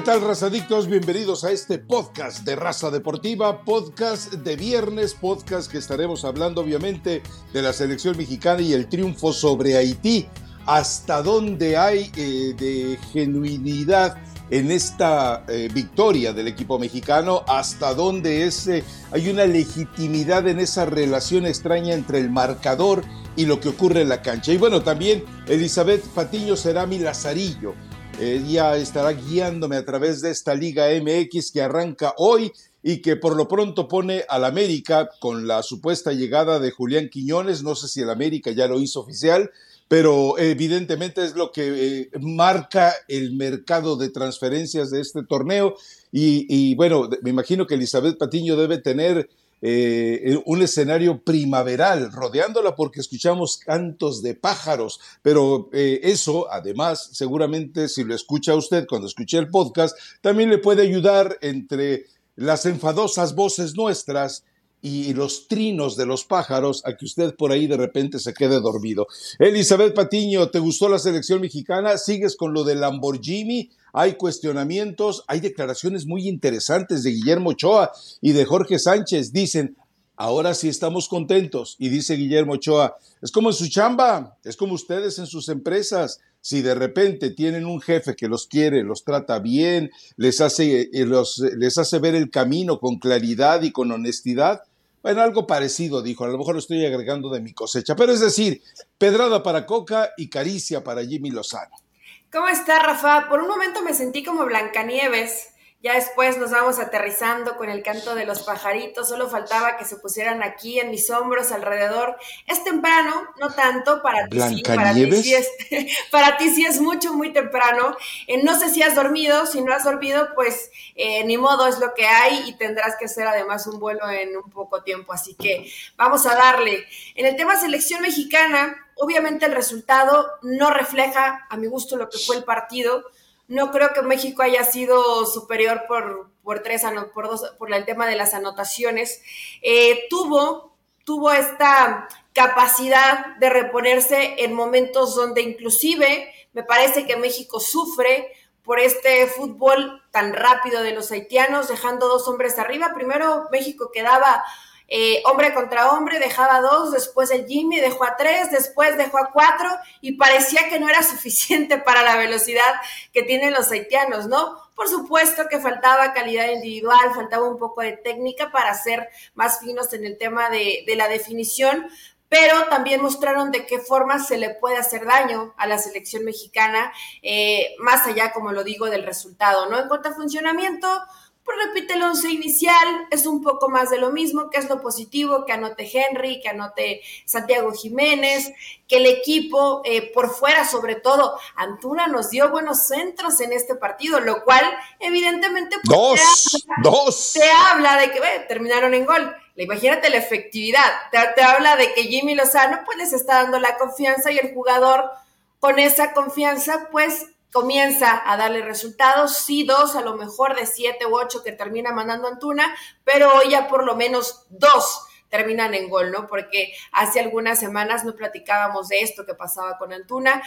¿qué tal, razadictos? Bienvenidos a este podcast de Raza Deportiva, podcast de viernes, podcast que estaremos hablando obviamente de la selección mexicana y el triunfo sobre Haití. Hasta dónde hay eh, genuinidad en esta eh, victoria del equipo mexicano, hasta dónde ese, hay una legitimidad en esa relación extraña entre el marcador y lo que ocurre en la cancha. Y bueno, también Elizabeth Patiño será mi lazarillo ella estará guiándome a través de esta Liga MX que arranca hoy y que por lo pronto pone al América con la supuesta llegada de Julián Quiñones. No sé si el América ya lo hizo oficial, pero evidentemente es lo que eh, marca el mercado de transferencias de este torneo. Y, y, bueno, me imagino que Elizabeth Patiño debe tener eh, un escenario primaveral rodeándola porque escuchamos cantos de pájaros, pero eh, eso además seguramente si lo escucha usted cuando escuche el podcast, también le puede ayudar entre las enfadosas voces nuestras y los trinos de los pájaros a que usted por ahí de repente se quede dormido. Elizabeth Patiño, ¿te gustó la selección mexicana? ¿Sigues con lo de Lamborghini? Hay cuestionamientos, hay declaraciones muy interesantes de Guillermo Ochoa y de Jorge Sánchez. Dicen, ahora sí estamos contentos. Y dice Guillermo Ochoa, es como en su chamba, es como ustedes en sus empresas. Si de repente tienen un jefe que los quiere, los trata bien, les hace, eh, les hace ver el camino con claridad y con honestidad, bueno, algo parecido, dijo, a lo mejor lo estoy agregando de mi cosecha, pero es decir, pedrada para Coca y caricia para Jimmy Lozano. ¿Cómo está, Rafa? Por un momento me sentí como Blancanieves ya después nos vamos aterrizando con el canto de los pajaritos, solo faltaba que se pusieran aquí en mis hombros alrededor. Es temprano, no tanto, para ti sí, para ti sí es, para ti sí es mucho, muy temprano. Eh, no sé si has dormido, si no has dormido, pues eh, ni modo, es lo que hay y tendrás que hacer además un vuelo en un poco tiempo, así que vamos a darle. En el tema selección mexicana, obviamente el resultado no refleja a mi gusto lo que fue el partido no creo que México haya sido superior por, por tres, por dos, por el tema de las anotaciones. Eh, tuvo, tuvo esta capacidad de reponerse en momentos donde inclusive me parece que México sufre por este fútbol tan rápido de los haitianos, dejando dos hombres arriba. Primero México quedaba eh, hombre contra hombre, dejaba dos, después el Jimmy dejó a tres, después dejó a cuatro y parecía que no era suficiente para la velocidad que tienen los haitianos, ¿no? Por supuesto que faltaba calidad individual, faltaba un poco de técnica para ser más finos en el tema de, la definición, pero también mostraron de qué forma se le puede hacer daño a la selección mexicana, eh, más allá, como lo digo, del resultado, ¿no? En cuanto a funcionamiento, pues repite el once inicial, es un poco más de lo mismo, que es lo positivo, que anote Henry, que anote Santiago Jiménez, que el equipo eh, por fuera, sobre todo, Antuna nos dio buenos centros en este partido, lo cual evidentemente pues, dos, te habla, dos. te habla de que terminaron en gol. Imagínate la efectividad, te, te habla de que Jimmy Lozano pues les está dando la confianza y el jugador con esa confianza pues comienza a darle resultados, sí dos, a lo mejor de siete u ocho que termina mandando Antuna, pero hoy ya por lo menos dos terminan en gol, ¿no? Porque hace algunas semanas no platicábamos de esto que pasaba con Antuna.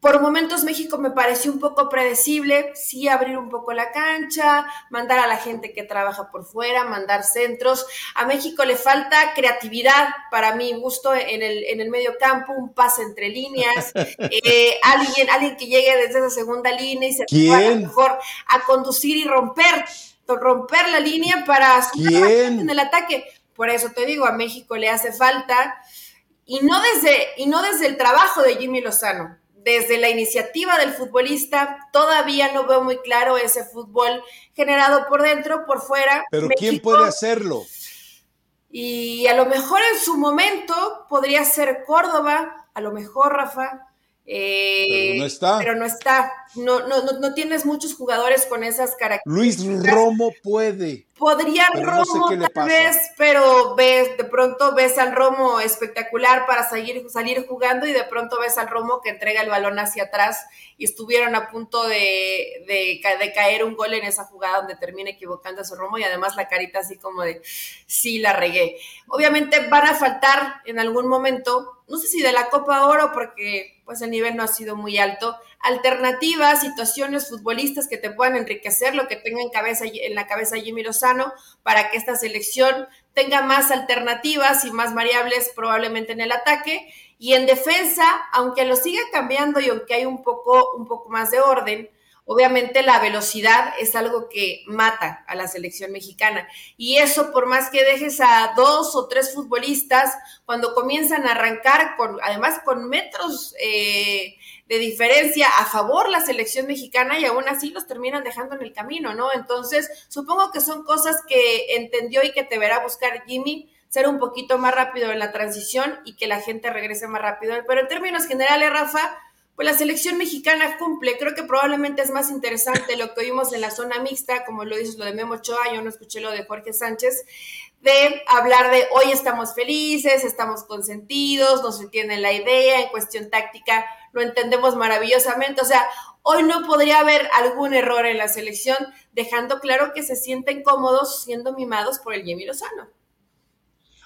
Por momentos México me pareció un poco predecible, sí abrir un poco la cancha, mandar a la gente que trabaja por fuera, mandar centros. A México le falta creatividad, para mi gusto, en el, en el medio campo, un pase entre líneas, eh, alguien, alguien que llegue desde esa segunda línea y se pueda mejor a conducir y romper, romper la línea para en el ataque. Por eso te digo, a México le hace falta, y no desde, y no desde el trabajo de Jimmy Lozano desde la iniciativa del futbolista, todavía no veo muy claro ese fútbol generado por dentro, por fuera. Pero ¿quién puede hacerlo? Y a lo mejor en su momento podría ser Córdoba, a lo mejor Rafa. Eh, pero no está. Pero no está. No, no, no, tienes muchos jugadores con esas características. Luis Romo puede. Podría Romo tal vez, pero ves, de pronto ves al Romo espectacular para salir, salir jugando y de pronto ves al Romo que entrega el balón hacia atrás y estuvieron a punto de, de, de caer un gol en esa jugada donde termina equivocando a su Romo y además la carita así como de sí la regué. Obviamente van a faltar en algún momento, no sé si de la Copa Oro porque pues el nivel no ha sido muy alto, alternativas, situaciones futbolistas que te puedan enriquecer, lo que tenga en, cabeza, en la cabeza Jimmy Lozano, para que esta selección tenga más alternativas y más variables probablemente en el ataque. Y en defensa, aunque lo siga cambiando y aunque hay un poco, un poco más de orden, Obviamente la velocidad es algo que mata a la selección mexicana y eso por más que dejes a dos o tres futbolistas, cuando comienzan a arrancar, con, además con metros eh, de diferencia a favor la selección mexicana y aún así los terminan dejando en el camino, ¿no? Entonces, supongo que son cosas que entendió y que te verá buscar Jimmy ser un poquito más rápido en la transición y que la gente regrese más rápido. Pero en términos generales, Rafa, pues la selección mexicana cumple. Creo que probablemente es más interesante lo que oímos en la zona mixta, como lo dices lo de Memo Ochoa, yo no escuché lo de Jorge Sánchez, de hablar de hoy estamos felices, estamos consentidos, nos entienden la idea, en cuestión táctica lo entendemos maravillosamente. O sea, hoy no podría haber algún error en la selección, dejando claro que se sienten cómodos siendo mimados por el Jimmy Lozano.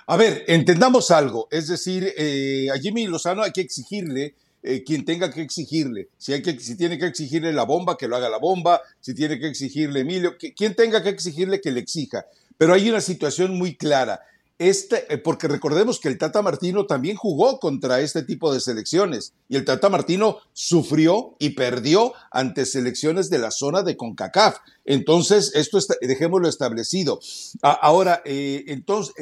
A ver, entendamos algo, es decir, eh, a Jimmy Lozano hay que exigirle eh, quien tenga que exigirle. Si, hay que, si tiene que exigirle la bomba, que lo haga la bomba. Si tiene que exigirle Emilio, que, quien tenga que exigirle, que le exija. Pero hay una situación muy clara. Este, eh, porque recordemos que el Tata Martino también jugó contra este tipo de selecciones y el Tata Martino sufrió y perdió ante selecciones de la zona de CONCACAF. Entonces, esto está, dejémoslo establecido. ahora, eh, entonces,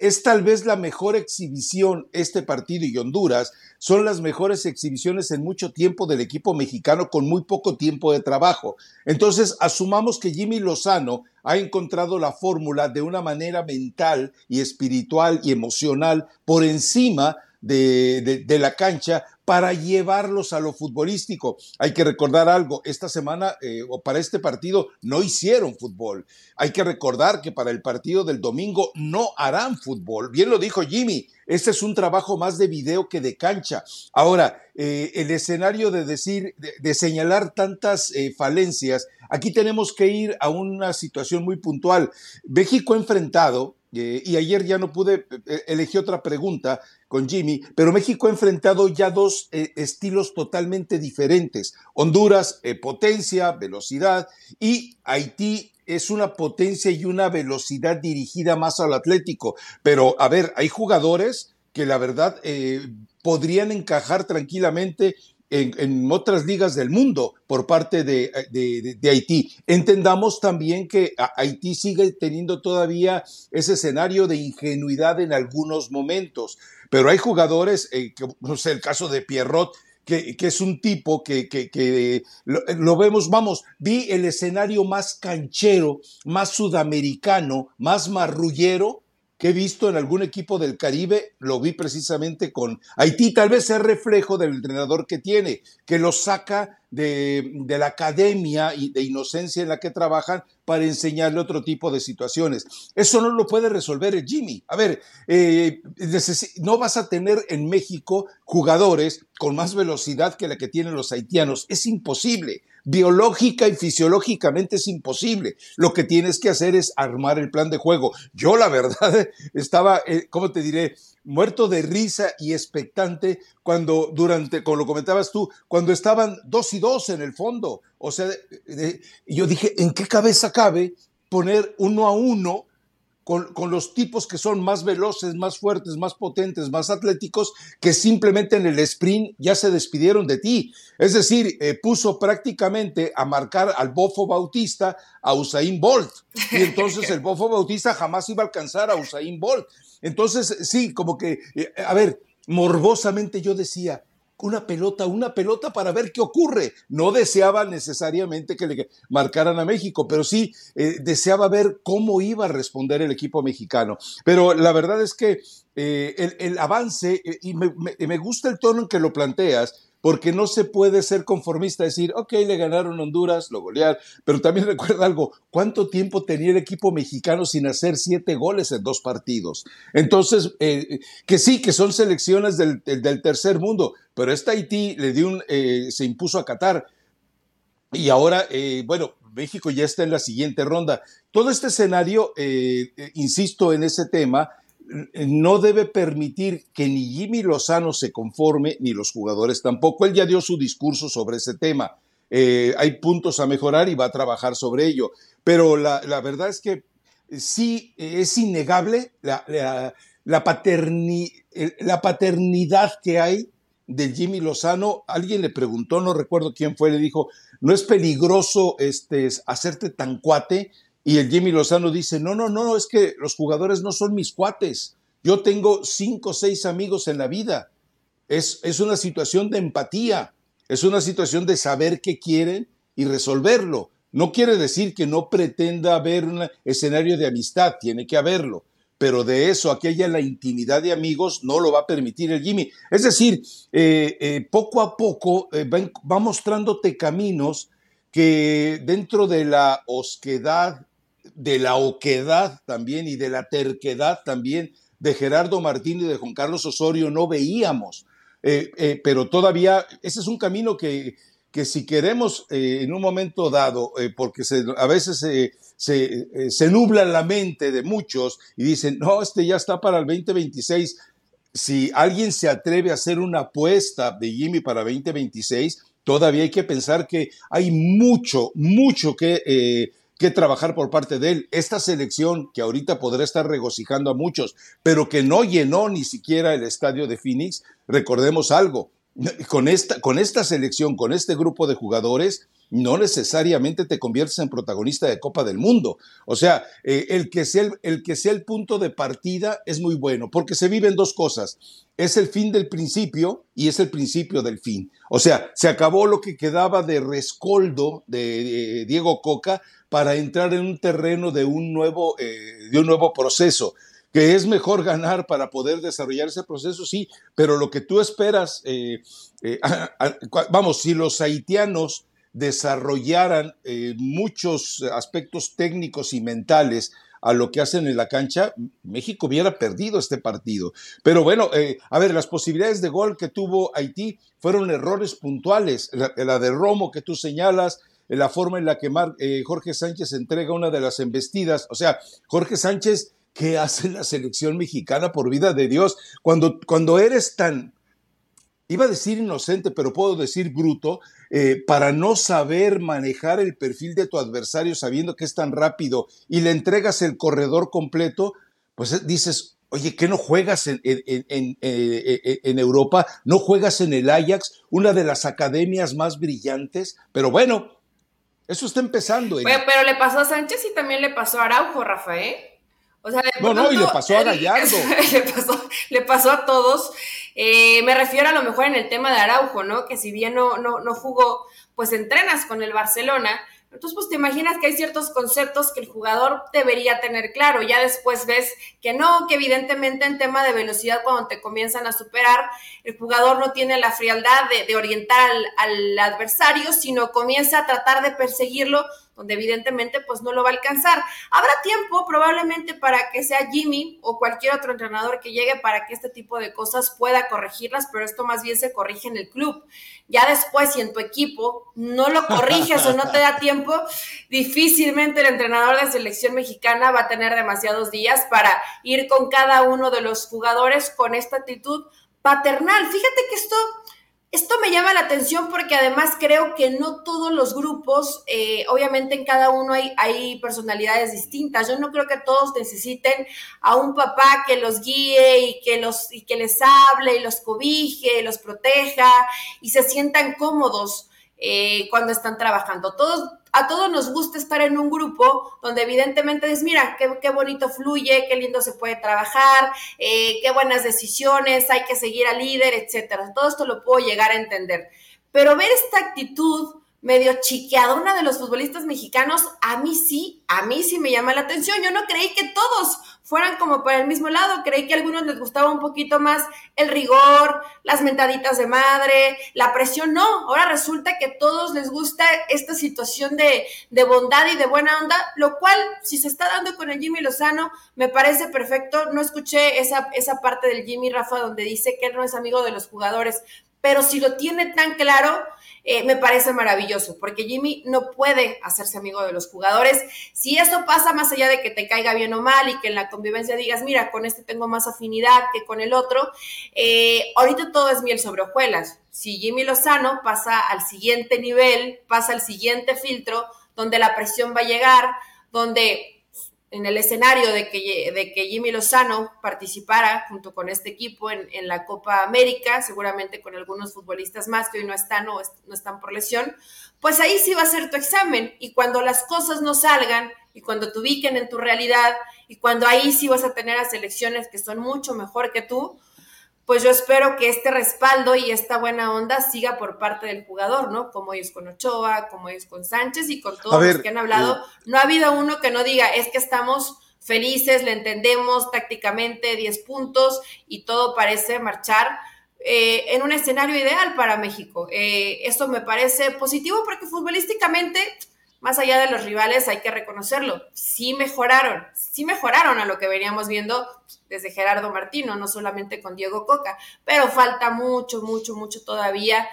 es tal vez la mejor exhibición este partido y Honduras son las mejores exhibiciones en mucho tiempo del equipo mexicano con muy poco tiempo de trabajo. Entonces, asumamos que Jimmy Lozano ha encontrado la fórmula de una manera mental y espiritual y emocional por encima de, la cancha para llevarlos a lo futbolístico. Hay que recordar algo, esta semana eh, o para este partido no hicieron fútbol. Hay que recordar que para el partido del domingo no harán fútbol. Bien lo dijo Jimmy, este es un trabajo más de video que de cancha. Ahora, eh, el escenario de decir, de, señalar tantas eh, falencias, aquí tenemos que ir a una situación muy puntual. México ha enfrentado eh, y ayer ya no pude, eh, elegí otra pregunta con Jimmy, pero México ha enfrentado ya dos eh, estilos totalmente diferentes. Honduras, potencia, velocidad, y Haití es una potencia y una velocidad dirigida más al Atlético. Pero, a ver, hay jugadores que la verdad podrían encajar tranquilamente en, otras ligas del mundo por parte de, Haití. Entendamos también que Haití sigue teniendo todavía ese escenario de ingenuidad en algunos momentos, pero hay jugadores, eh, no sé, el caso de Pierrot, que, es un tipo que, que, lo, vemos, vamos, vi el escenario más canchero, más sudamericano, más marrullero que he visto en algún equipo del Caribe, lo vi precisamente con Haití, tal vez es reflejo del entrenador que tiene, que lo saca de, la academia y de inocencia en la que trabajan para enseñarle otro tipo de situaciones. Eso no lo puede resolver Jimmy. A ver, eh, no vas a tener en México jugadores con más velocidad que la que tienen los haitianos. Es imposible biológica y fisiológicamente es imposible. Lo que tienes que hacer es armar el plan de juego. Yo la verdad estaba, eh, ¿cómo te diré? Muerto de risa y expectante cuando durante, como lo comentabas tú, cuando estaban dos y dos en el fondo. O sea, yo dije, ¿en qué cabeza cabe poner uno a uno con, los tipos que son más veloces, más fuertes, más potentes, más atléticos, que simplemente en el sprint ya se despidieron de ti. Es decir, eh, puso prácticamente a marcar al Bofo Bautista a Usain Bolt. Y entonces el Bofo Bautista jamás iba a alcanzar a Usain Bolt. Entonces, sí, como que, eh, a ver, morbosamente yo decía, una pelota, una pelota para ver qué ocurre. No deseaba necesariamente que le marcaran a México, pero sí eh, deseaba ver cómo iba a responder el equipo mexicano. Pero la verdad es que eh, el, avance, eh, y me, gusta el tono en que lo planteas, porque no se puede ser conformista, decir, ok, le ganaron Honduras, lo golear, pero también recuerda algo, ¿cuánto tiempo tenía el equipo mexicano sin hacer siete goles en dos partidos? Entonces, eh, que sí, que son selecciones del, tercer mundo, pero esta Haití le dio un, eh, se impuso a Qatar. Y ahora, eh, bueno, México ya está en la siguiente ronda. Todo este escenario, insisto en ese tema, no debe permitir que ni Jimmy Lozano se conforme, ni los jugadores tampoco. Él ya dio su discurso sobre ese tema. Eh, hay puntos a mejorar y va a trabajar sobre ello. Pero la, verdad es que sí es innegable la, la, la, paternidad que hay del Jimmy Lozano. Alguien le preguntó, no recuerdo quién fue, le dijo, ¿no es peligroso este, hacerte tan cuate? Y el Jimmy Lozano dice, no, no, no, es que los jugadores no son mis cuates. Yo tengo cinco o seis amigos en la vida. Es, es una situación de empatía, es una situación de saber qué quieren y resolverlo. No quiere decir que no pretenda haber un escenario de amistad, tiene que haberlo, pero de eso a que haya la intimidad de amigos no lo va a permitir el Jimmy. Es decir, eh, eh, poco a poco eh, va mostrándote caminos que dentro de la osquedad de la oquedad también y de la terquedad también de Gerardo Martín y de Juan Carlos Osorio no veíamos. Eh, eh, pero todavía ese es un camino que, que si queremos eh, en un momento dado, porque a veces se, se, nubla la mente de muchos y dicen, no, este ya está para el 2026. Si alguien se atreve a hacer una apuesta de Jimmy para 2026, todavía hay que pensar que hay mucho, mucho que que trabajar por parte de él. Esta selección que ahorita podrá estar regocijando a muchos, pero que no llenó ni siquiera el estadio de Phoenix, recordemos algo, con esta, con esta selección, con este grupo de jugadores, no necesariamente te conviertes en protagonista de Copa del Mundo. O sea, eh, el, que sea el, que sea el punto de partida es muy bueno, porque se viven dos cosas. Es el fin del principio y es el principio del fin. O sea, se acabó lo que quedaba de rescoldo de Diego Coca para entrar en un terreno de un nuevo, eh, de un nuevo proceso. Que es mejor ganar para poder desarrollar ese proceso, sí, pero lo que tú esperas, eh, eh, vamos, si los haitianos desarrollaran muchos aspectos técnicos y mentales a lo que hacen en la cancha, México hubiera perdido este partido. Pero bueno, a ver, las posibilidades de gol que tuvo Haití fueron errores puntuales. la, de Romo que tú señalas, la forma en la que eh, Jorge Sánchez entrega una de las embestidas. O sea, Jorge Sánchez, ¿qué hace la selección mexicana por vida de Dios? Cuando, cuando eres tan, iba a decir inocente, pero puedo decir bruto, eh, para no saber manejar el perfil de tu adversario sabiendo que es tan rápido y le entregas el corredor completo, pues eh, dices, oye, ¿qué no juegas en, en, Europa? ¿No juegas en el Ajax, una de las academias más brillantes? Pero bueno, eso está empezando. Pero, le pasó a Sánchez y también le pasó a Araujo, Rafael. O sea, no, no, y le pasó a Gallardo. le, pasó, a todos. Eh, me refiero a lo mejor en el tema de Araujo, ¿no? Que si bien no, no, no jugó, pues entrenas con el Barcelona entonces, pues te imaginas que hay ciertos conceptos que el jugador debería tener claro. Ya después ves que no, que evidentemente en tema de velocidad, cuando te comienzan a superar, el jugador no tiene la frialdad de, orientar al, adversario, sino comienza a tratar de perseguirlo donde evidentemente pues no lo va a alcanzar. Habrá tiempo probablemente para que sea Jimmy o cualquier otro entrenador que llegue para que este tipo de cosas pueda corregirlas, pero esto más bien se corrige en el club. Ya después, si en tu equipo no lo corriges o no te da tiempo, difícilmente el entrenador de selección mexicana va a tener demasiados días para ir con cada uno de los jugadores con esta actitud paternal. Fíjate que esto esto me llama la atención porque además creo que no todos los grupos, eh, obviamente en cada uno hay, personalidades distintas. Yo no creo que todos necesiten a un papá que los guíe y que, los, y que les hable y los cobije, y los proteja y se sientan cómodos eh, cuando están trabajando. Todos a todos nos gusta estar en un grupo donde evidentemente es, mira, qué, bonito fluye, qué lindo se puede trabajar, eh, qué buenas decisiones, hay que seguir al líder, etcétera. Todo esto lo puedo llegar a entender. Pero ver esta actitud medio chiqueadona de los futbolistas mexicanos, a mí sí, a mí sí me llama la atención. Yo no creí que todos fueran como para el mismo lado, creí que a algunos les gustaba un poquito más el rigor, las mentaditas de madre, la presión, no, ahora resulta que a todos les gusta esta situación de, de bondad y de buena onda, lo cual, si se está dando con el Jimmy Lozano, me parece perfecto. No escuché esa, esa parte del Jimmy Rafa donde dice que él no es amigo de los jugadores, pero si lo tiene tan claro, eh, me parece maravilloso, porque Jimmy no puede hacerse amigo de los jugadores. Si eso pasa más allá de que te caiga bien o mal y que en la convivencia digas, mira, con este tengo más afinidad que con el otro, eh, ahorita todo es miel sobre hojuelas. Si Jimmy Lozano pasa al siguiente nivel, pasa al siguiente filtro, donde la presión va a llegar, donde en el escenario de que, de que Jimmy Lozano participara junto con este equipo en, la Copa América, seguramente con algunos futbolistas más que hoy no están o no están por lesión, pues ahí sí va a ser tu examen. Y cuando las cosas no salgan y cuando te ubiquen en tu realidad y cuando ahí sí vas a tener a selecciones que son mucho mejor que tú, pues yo espero que este respaldo y esta buena onda siga por parte del jugador, ¿no? Como ellos con Ochoa, como ellos con Sánchez y con todos los que han hablado. Eh, no ha habido uno que no diga, es que estamos felices, le entendemos tácticamente 10 puntos y todo parece marchar eh, en un escenario ideal para México. Eh, esto me parece positivo porque futbolísticamente más allá de los rivales, hay que reconocerlo, sí mejoraron, sí mejoraron a lo que veníamos viendo desde Gerardo Martino, no solamente con Diego Coca, pero falta mucho, mucho, mucho todavía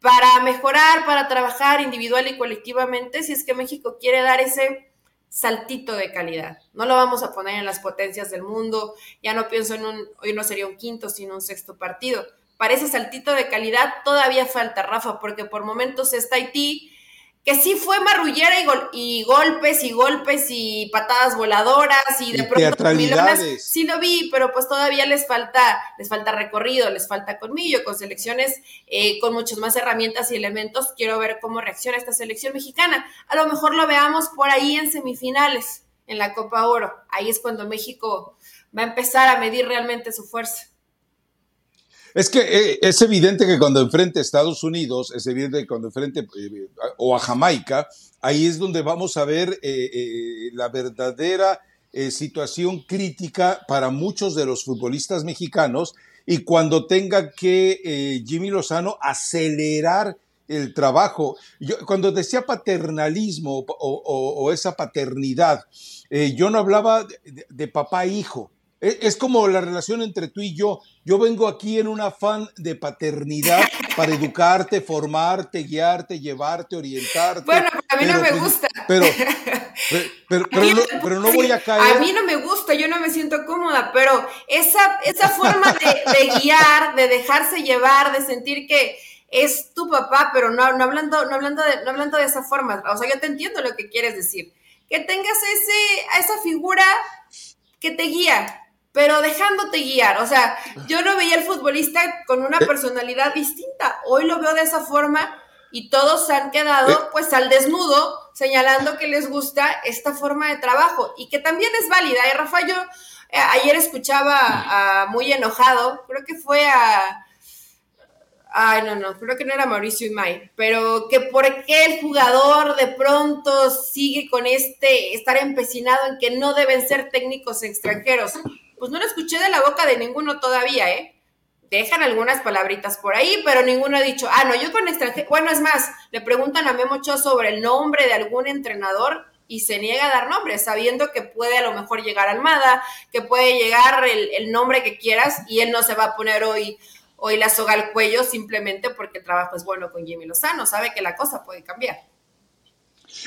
para mejorar, para trabajar individual y colectivamente, si es que México quiere dar ese saltito de calidad. No lo vamos a poner en las potencias del mundo, ya no pienso en un, hoy no sería un quinto, sino un sexto partido. Para ese saltito de calidad todavía falta, Rafa, porque por momentos está Haití, que sí fue marrullera y, golpes y golpes y patadas voladoras y de pronto milones, sí lo vi, pero pues todavía les falta, les falta recorrido, les falta colmillo, con selecciones eh, con muchas más herramientas y elementos. Quiero ver cómo reacciona esta selección mexicana. A lo mejor lo veamos por ahí en semifinales, en la Copa Oro. Ahí es cuando México va a empezar a medir realmente su fuerza. Es que eh, es evidente que cuando enfrente a Estados Unidos, es evidente que cuando enfrente eh, o a Jamaica, ahí es donde vamos a ver eh, la verdadera situación crítica para muchos de los futbolistas mexicanos y cuando tenga que Jimmy Lozano acelerar el trabajo. Cuando decía paternalismo o, esa paternidad, yo no hablaba de, papá e hijo, e, es como la relación entre tú y yo. Yo vengo aquí en un afán de paternidad para educarte, formarte, guiarte, llevarte, orientarte. Bueno, a mí no me pues, gusta. Pero, pero, no, voy a caer. A mí no me gusta, yo no me siento cómoda, pero esa, esa forma de, guiar, de dejarse llevar, de sentir que es tu papá, pero no, no, hablando, no, hablando de, no hablando de esa forma. O sea, yo te entiendo lo que quieres decir. Que tengas ese, a esa figura que te guía, pero dejándote guiar. O sea, yo no veía al futbolista con una eh. personalidad distinta. Hoy lo veo de esa forma y todos se han quedado eh. pues al desnudo señalando que les gusta esta forma de trabajo y que también es válida. Y ¿eh, Rafa, yo ayer escuchaba a, muy enojado, creo que fue a... Ay, no, no, creo que no era Mauricio Imay, pero que por qué el jugador de pronto sigue con este, estar empecinado en que no deben ser técnicos extranjeros pues no lo escuché de la boca de ninguno todavía, ¿eh? Dejan algunas palabritas por ahí, pero ninguno ha dicho, ah, no, yo con extranjero, bueno, es más, le preguntan a Memo Ochoa sobre el nombre de algún entrenador y se niega a dar nombre, sabiendo que puede a lo mejor llegar Almada, que puede llegar el, el, nombre que quieras y él no se va a poner hoy, hoy la soga al cuello simplemente porque el trabajo es bueno con Jimmy Lozano, sabe que la cosa puede cambiar.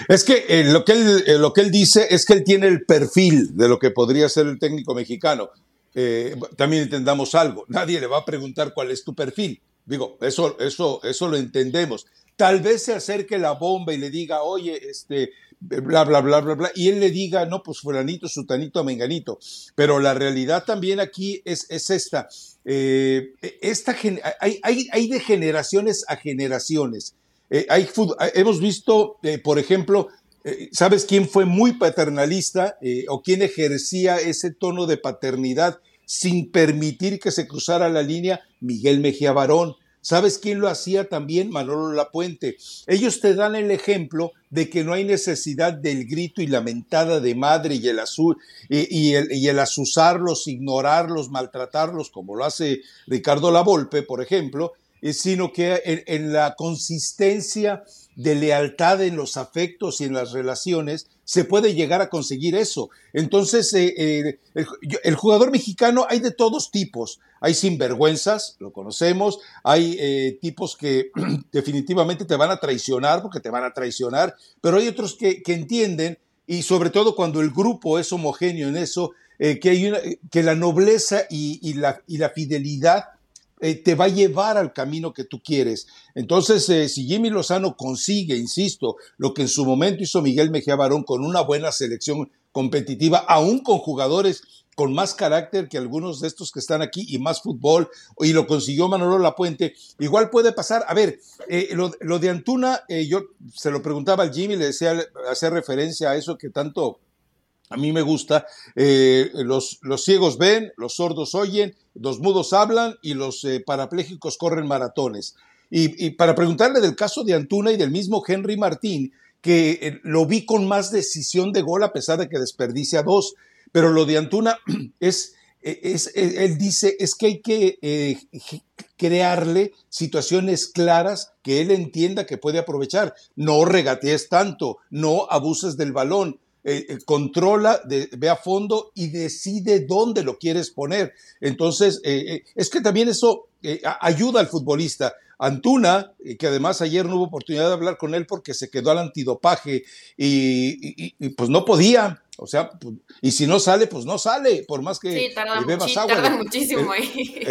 Es que eh, lo, que él, eh, lo que él dice es que él tiene el perfil de lo que podría ser el técnico mexicano. Eh, también entendamos algo, nadie le va a preguntar cuál es tu perfil. Digo, eso, eso, eso lo entendemos. Tal vez se acerque la bomba y le diga, oye, este, bla, bla, bla, bla, bla, y él le diga, no, pues fulanito, sutanito, menganito. Pero la realidad también aquí es, es esta. esta hay, hay, hay de generaciones a generaciones. Eh, hay, hemos visto, eh, por ejemplo, eh, ¿sabes quién fue muy paternalista o quién ejercía ese tono de paternidad sin permitir que se cruzara la línea? Miguel Mejía Barón. ¿Sabes quién lo hacía también? Manolo Lapuente. Ellos te dan el ejemplo de que no hay necesidad del grito y lamentada de madre y el, azul, y, el, asusarlos, ignorarlos, maltratarlos, como lo hace Ricardo Lavolpe, por ejemplo, sino que en, la consistencia de lealtad en los afectos y en las relaciones se puede llegar a conseguir eso. Entonces, eh, eh, el, jugador mexicano hay de todos tipos. Hay sinvergüenzas, lo conocemos, hay tipos que definitivamente te van a traicionar porque te van a traicionar, pero hay otros que, entienden, y sobre todo cuando el grupo es homogéneo en eso, que, hay una, que la nobleza y, la, y la fidelidad eh, te va a llevar al camino que tú quieres. Entonces, eh, si Jimmy Lozano consigue, insisto, lo que en su momento hizo Miguel Mejía Barón con una buena selección competitiva, aún con jugadores con más carácter que algunos de estos que están aquí y más fútbol, y lo consiguió Manolo Lapuente, igual puede pasar. A ver, eh, lo, de Antuna, yo se lo preguntaba al Jimmy, le decía, hacer referencia a eso que tanto a mí me gusta, eh, los, los, ciegos ven, los sordos oyen, los mudos hablan y los eh, parapléjicos corren maratones. Y, para preguntarle del caso de Antuna y del mismo Henry Martín, que eh, lo vi con más decisión de gol a pesar de que desperdicia dos, pero lo de Antuna es, es, él dice, es que hay que crearle situaciones claras que él entienda que puede aprovechar. No regatees tanto, no abuses del balón, eh, eh, controla, ve a fondo y decide dónde lo quieres poner. Entonces, eh, es que también eso ayuda al futbolista. Antuna, que además ayer no hubo oportunidad de hablar con él porque se quedó al antidopaje y pues no podía, o sea, pues, y si no sale, pues no sale, por más que sí, tarda, Tarda muchísimo ahí.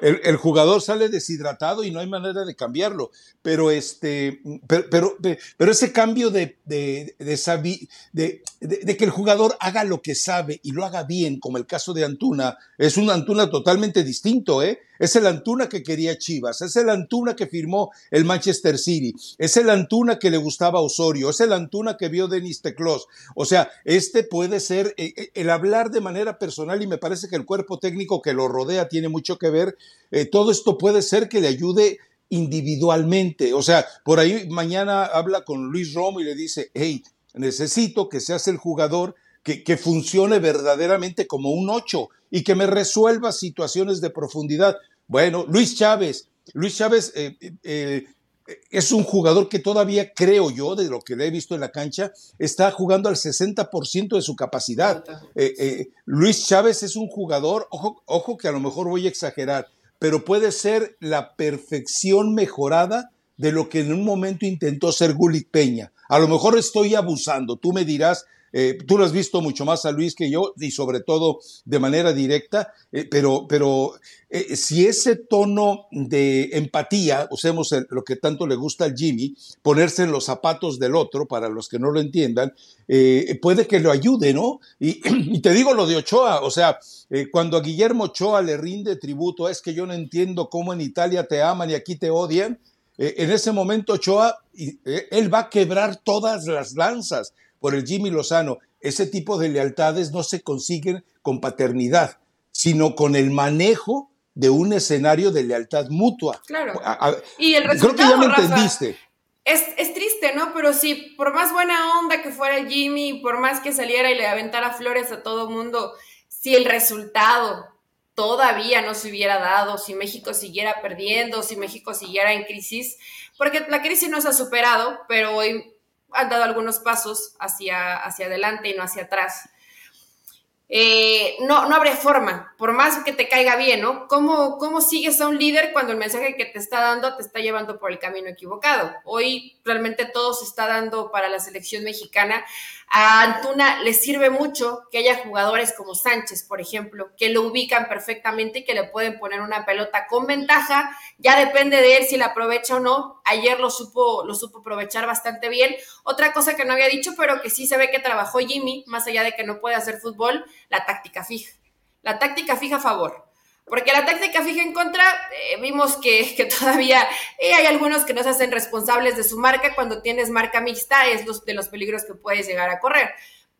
Eh, el, jugador sale deshidratado y no hay manera de cambiarlo. Pero este, pero, pero, ese cambio de, de, de, de, que el jugador haga lo que sabe y lo haga bien, como el caso de Antuna, es un Antuna totalmente distinto, ¿eh? Es el Antuna que quería Chivas, es el Antuna que firmó el Manchester City, es el Antuna que le gustaba Osorio, es el Antuna que vio Denis Teclos. O sea, este puede ser eh, eh, el hablar de manera personal y me parece que el cuerpo técnico que lo rodea tiene mucho que ver. Eh, todo esto puede ser que le ayude individualmente. O sea, por ahí mañana habla con Luis Romo y le dice, hey, necesito que seas el jugador que, que funcione verdaderamente como un ocho y que me resuelva situaciones de profundidad. Bueno, Luis Chávez, Luis Chávez eh, es un jugador que todavía creo yo, de lo que le he visto en la cancha, está jugando al 60% de su capacidad. Eh, Luis Chávez es un jugador, ojo, ojo que a lo mejor voy a exagerar, pero puede ser la perfección mejorada de lo que en un momento intentó ser Gulit Peña. A lo mejor estoy abusando, tú me dirás eh, tú lo has visto mucho más a Luis que yo y sobre todo de manera directa, eh, pero, pero eh, si ese tono de empatía, usemos lo que tanto le gusta al Jimmy, ponerse en los zapatos del otro, para los que no lo entiendan, puede que lo ayude, ¿no? Y, y, te digo lo de Ochoa, o sea, cuando a Guillermo Ochoa le rinde tributo, es que yo no entiendo cómo en Italia te aman y aquí te odian. en ese momento Ochoa, él va a quebrar todas las lanzas por el Jimmy Lozano. Ese tipo de lealtades no se consiguen con paternidad, sino con el manejo de un escenario de lealtad mutua. Claro. y el resultado, creo que ya me entendiste. Es, es, triste, ¿no? Pero sí, por más buena onda que fuera Jimmy, por más que saliera y le aventara flores a todo mundo, si el resultado todavía no se hubiera dado, si México siguiera perdiendo, si México siguiera en crisis, porque la crisis no se ha superado, pero hoy han dado algunos pasos hacia, hacia adelante y no hacia atrás. Eh, no, no habría forma, por más que te caiga bien, ¿no? ¿Cómo, ¿Cómo sigues a un líder cuando el mensaje que te está dando te está llevando por el camino equivocado? Hoy realmente todo se está dando para la selección mexicana. A Antuna le sirve mucho que haya jugadores como Sánchez, por ejemplo, que lo ubican perfectamente y que le pueden poner una pelota con ventaja. Ya depende de él si la aprovecha o no. Ayer lo supo, lo supo aprovechar bastante bien. Otra cosa que no había dicho, pero que sí se ve que trabajó Jimmy, más allá de que no puede hacer fútbol, la táctica fija. La táctica fija a favor. Porque la táctica fija en contra, eh, vimos que, todavía eh, hay algunos que no se hacen responsables de su marca. Cuando tienes marca mixta es de los peligros que puedes llegar a correr.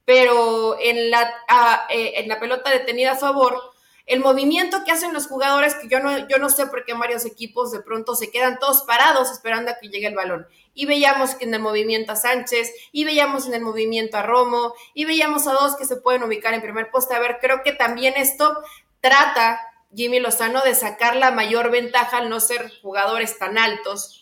Pero en la, eh, en la pelota detenida a favor, el movimiento que hacen los jugadores, que yo no, yo no sé por qué varios equipos de pronto se quedan todos parados esperando a que llegue el balón. Y veíamos en el movimiento a Sánchez, y veíamos en el movimiento a Romo, y veíamos a dos que se pueden ubicar en primer poste. A ver, creo que también esto trata Jimmy Lozano de sacar la mayor ventaja al no ser jugadores tan altos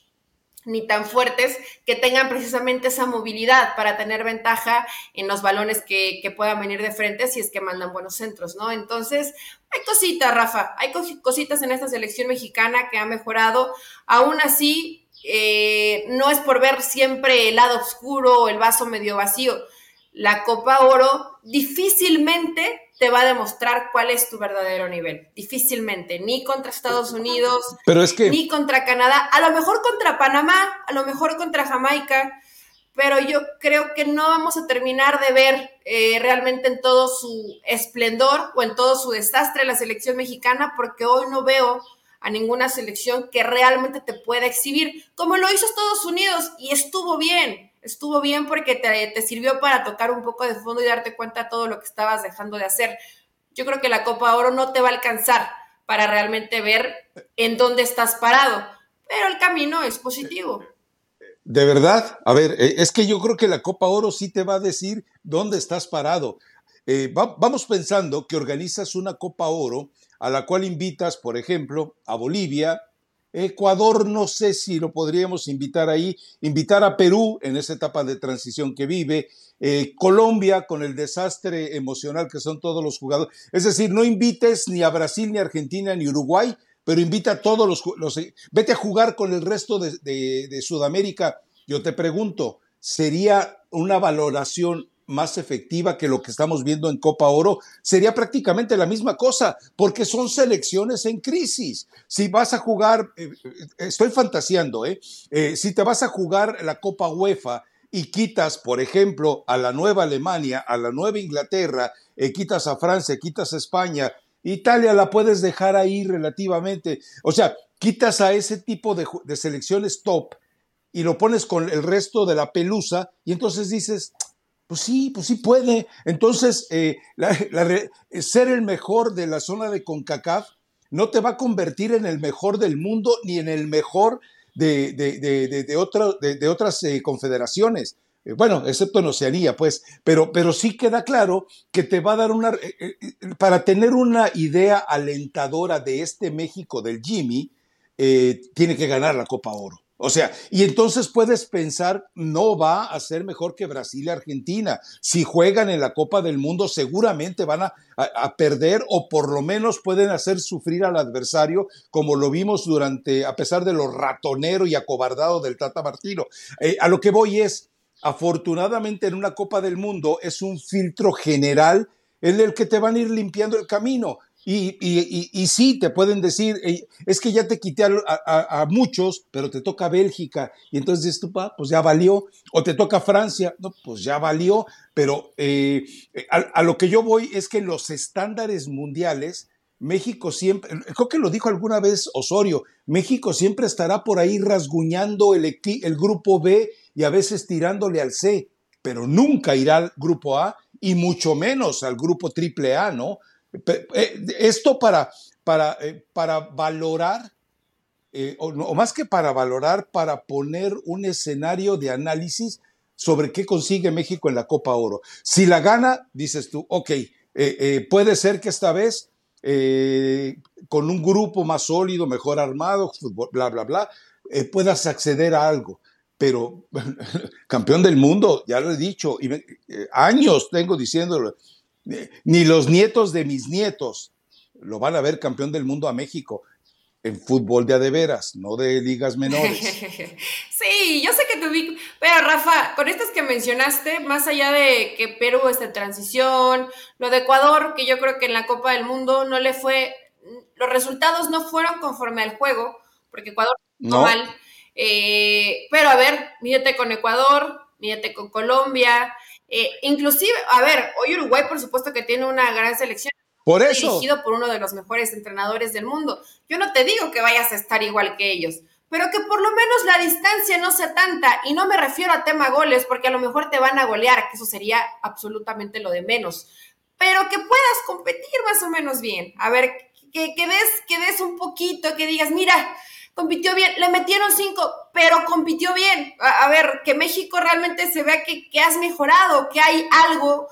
ni tan fuertes que tengan precisamente esa movilidad para tener ventaja en los balones que, puedan venir de frente si es que mandan buenos centros, ¿no? Entonces, hay cositas, Rafa, hay cositas en esta selección mexicana que ha mejorado. Aún así, eh, no es por ver siempre el lado oscuro o el vaso medio vacío. La Copa Oro difícilmente te va a demostrar cuál es tu verdadero nivel. Difícilmente, ni contra Estados Unidos, pero es que... ni contra Canadá, a lo mejor contra Panamá, a lo mejor contra Jamaica, pero yo creo que no vamos a terminar de ver eh, realmente en todo su esplendor o en todo su desastre la selección mexicana, porque hoy no veo a ninguna selección que realmente te pueda exhibir, como lo hizo Estados Unidos, y estuvo bien estuvo bien porque te, sirvió para tocar un poco de fondo y darte cuenta de todo lo que estabas dejando de hacer. Yo creo que la Copa Oro no te va a alcanzar para realmente ver en dónde estás parado, pero el camino es positivo. De verdad, a ver, eh, es que yo creo que la Copa Oro sí te va a decir dónde estás parado. Eh, vamos pensando que organizas una Copa Oro a la cual invitas, por ejemplo, a Bolivia, Ecuador no sé si lo podríamos invitar ahí, invitar a Perú en esa etapa de transición que vive, eh, Colombia con el desastre emocional que son todos los jugadores. Es decir, no invites ni a Brasil, ni a Argentina, ni Uruguay, pero invita a todos los, los vete a jugar con el resto de Sudamérica. Yo te pregunto, ¿sería una valoración más efectiva que lo que estamos viendo en Copa Oro, sería prácticamente la misma cosa, porque son selecciones en crisis. Si vas a jugar, eh, eh, estoy fantaseando, ¿eh? ¿eh? Si te vas a jugar la Copa UEFA y quitas, por ejemplo, a la Nueva Alemania, a la Nueva Inglaterra, quitas a Francia, quitas a España, Italia la puedes dejar ahí relativamente. O sea, quitas a ese tipo de, de selecciones top y lo pones con el resto de la pelusa y entonces dices, pues sí, pues sí puede. Entonces, eh, ser el mejor de la zona de CONCACAF no te va a convertir en el mejor del mundo ni en el mejor de, de, de, de otras eh, confederaciones. Eh, bueno, excepto en Oceanía, pues, pero, pero sí queda claro que te va a dar una, para tener una idea alentadora de este México del Jimmy, tiene que ganar la Copa Oro. O sea, y entonces puedes pensar, no va a ser mejor que Brasil y Argentina. Si juegan en la Copa del Mundo, seguramente van a, perder o por lo menos pueden hacer sufrir al adversario, como lo vimos durante, a pesar de lo ratonero y acobardado del Tata Martino. Eh, a lo que voy es, afortunadamente en una Copa del Mundo es un filtro general en el que te van a ir limpiando el camino. Y, y, y, sí, te pueden decir, es que ya te quité a, muchos, pero te toca Bélgica. Y entonces dices tú, pues ya valió. O te toca Francia, no, pues ya valió. Pero eh, a, lo que yo voy es que los estándares mundiales, México siempre, creo que lo dijo alguna vez Osorio, México siempre estará por ahí rasguñando el, el grupo B y a veces tirándole al C, pero nunca irá al grupo A y mucho menos al grupo triple A, ¿no? Eh, esto para, para, eh, para valorar, eh, o, más que para valorar, para poner un escenario de análisis sobre qué consigue México en la Copa Oro. Si la gana, dices tú, ok, puede ser que esta vez con un grupo más sólido, mejor armado, bla, bla, bla, puedas acceder a algo pero campeón del mundo, ya lo he dicho, años tengo diciéndolo, ni los nietos de mis nietos lo van a ver campeón del mundo a México en fútbol de adeveras, no de ligas menores. Sí, yo sé que tú vi, pero Rafa, con estas que mencionaste, más allá de que Perú está en transición, lo de Ecuador, que yo creo que en la Copa del Mundo no le fue, los resultados no fueron conforme al juego, porque Ecuador no mal. Eh, pero a ver, mídete con Ecuador, mídete con Colombia, eh, inclusive, a ver, hoy Uruguay por supuesto que tiene una gran selección. Por eso. Dirigido por uno de los mejores entrenadores del mundo. Yo no te digo que vayas a estar igual que ellos, pero que por lo menos la distancia no sea tanta. Y no me refiero a tema goles, porque a lo mejor te van a golear, que eso sería absolutamente lo de menos. pero que puedas competir más o menos bien. A ver, que, que, des, que des un poquito, que digas, mira, compitió bien, le metieron cinco, pero compitió bien. A, ver, que México realmente se vea que, que has mejorado, que hay algo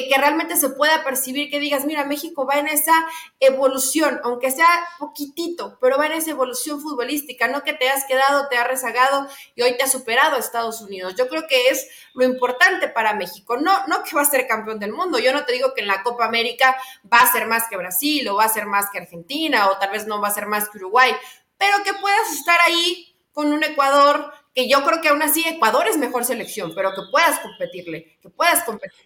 que, realmente se pueda percibir, que digas, mira, México va en esa evolución, aunque sea poquitito, pero va en esa evolución futbolística, no que te has quedado, te has rezagado y hoy te ha superado a Estados Unidos. Yo creo que es lo importante para México, no, no que va a ser campeón del mundo, yo no te digo que en la Copa América va a ser más que Brasil o va a ser más que Argentina o tal vez no va a ser más que Uruguay, pero que puedas estar ahí con un Ecuador que yo creo que aún así Ecuador es mejor selección, pero que puedas competirle, que puedas competir.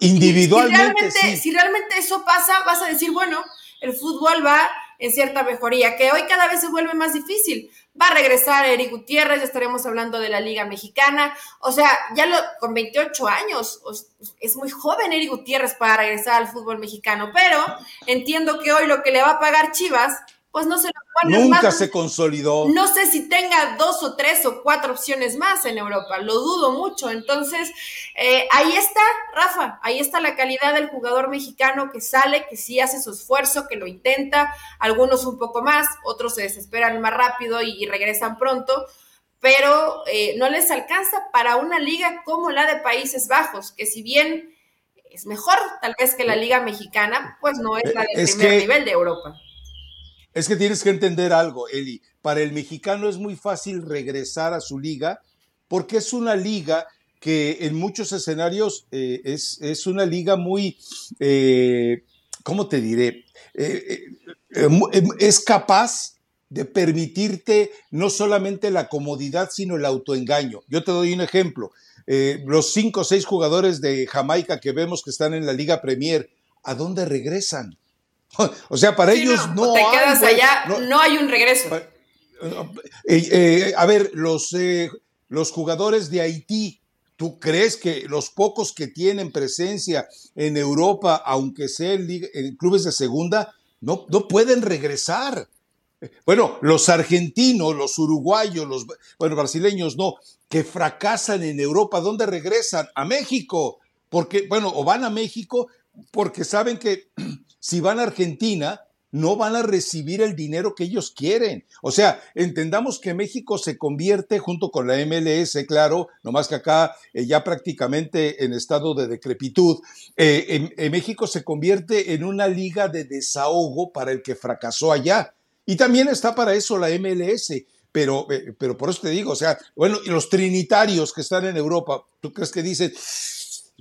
individualmente. Si realmente, eso pasa, vas a decir, bueno, el fútbol va en cierta mejoría, que hoy cada vez se vuelve más difícil. Va a regresar Eric Gutiérrez, ya estaremos hablando de la Liga Mexicana. O sea, ya lo, con 28 años, es muy joven Eric Gutiérrez para regresar al fútbol mexicano, pero entiendo que hoy lo que le va a pagar Chivas pues no se lo Nunca se consolidó. No sé si tenga dos o tres o cuatro opciones más en Europa, lo dudo mucho. Entonces, eh, ahí está, Rafa, ahí está la calidad del jugador mexicano que sale, que sí hace su esfuerzo, que lo intenta, algunos un poco más, otros se desesperan más rápido y, regresan pronto, pero eh, no les alcanza para una liga como la de Países Bajos, que si bien es mejor tal vez que la liga mexicana, pues no es la del primer nivel de Europa. Es que tienes que entender algo, Eli. Para el mexicano es muy fácil regresar a su liga porque es una liga que en muchos escenarios eh, es, es, una liga muy, eh, ¿cómo te diré? Eh, es capaz de permitirte no solamente la comodidad, sino el autoengaño. Yo te doy un ejemplo. los cinco o seis jugadores de Jamaica que vemos que están en la Liga Premier, ¿a dónde regresan? O sea, para ellos no, te quedas allá, no, hay un regreso. Eh, eh, a ver, los, eh, los jugadores de Haití, ¿tú crees que los pocos que tienen presencia en Europa, aunque sean en clubes de segunda, no, no pueden regresar? Bueno, los argentinos, los uruguayos, los bueno, brasileños no, que fracasan en Europa, ¿dónde regresan? A México, porque, bueno, o van a México porque saben que si van a Argentina, no van a recibir el dinero que ellos quieren. O sea, entendamos que México se convierte junto con la MLS, claro, nomás que acá eh, ya prácticamente en estado de decrepitud, eh, en, México se convierte en una liga de desahogo para el que fracasó allá. Y también está para eso la MLS. Pero, eh, pero por eso te digo, o sea, bueno, y los trinitarios que están en Europa, ¿tú crees que dicen,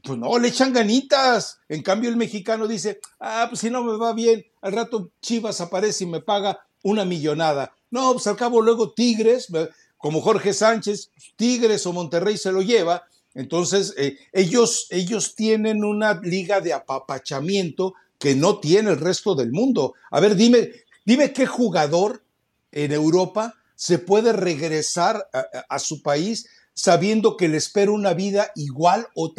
pues no, le echan ganitas. En cambio, el mexicano dice, ah, pues si no me va bien, al rato Chivas aparece y me paga una millonada. No, pues al cabo luego Tigres, como Jorge Sánchez, Tigres o Monterrey se lo lleva. Entonces, eh, ellos, ellos tienen una liga de apapachamiento que no tiene el resto del mundo. A ver, dime, dime qué jugador en Europa se puede regresar a su país sabiendo que le espera una vida igual o,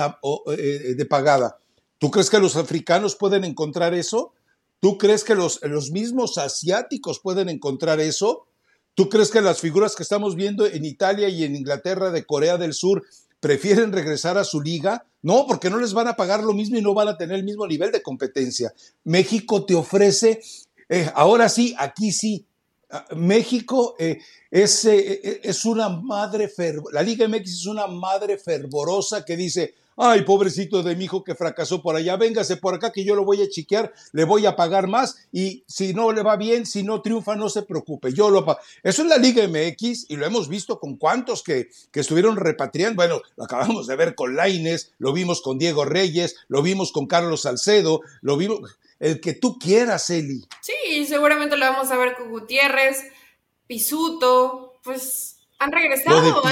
eh, de pagada. ¿Tú crees que los africanos pueden encontrar eso? ¿Tú crees que los, los mismos asiáticos pueden encontrar eso? ¿Tú crees que las figuras que estamos viendo en Italia y en Inglaterra de Corea del Sur prefieren regresar a su liga? No, porque no les van a pagar lo mismo y no van a tener el mismo nivel de competencia. México te ofrece, eh, ahora sí, aquí sí, México eh, es, eh, eh, es, una madre fervorosa, la Liga MX es una madre fervorosa que dice, ay, pobrecito de mi hijo que fracasó por allá, véngase por acá que yo lo voy a chiquear, le voy a pagar más y si no le va bien, si no triunfa, no se preocupe, yo lo. Eso es la Liga MX y lo hemos visto con cuantos que, que estuvieron repatriando, bueno, lo acabamos de ver con Laines, lo vimos con Diego Reyes, lo vimos con Carlos Salcedo, lo vimos el que tú quieras, Eli. Sí, seguramente lo vamos a ver con Gutiérrez, Pisuto, pues han regresado,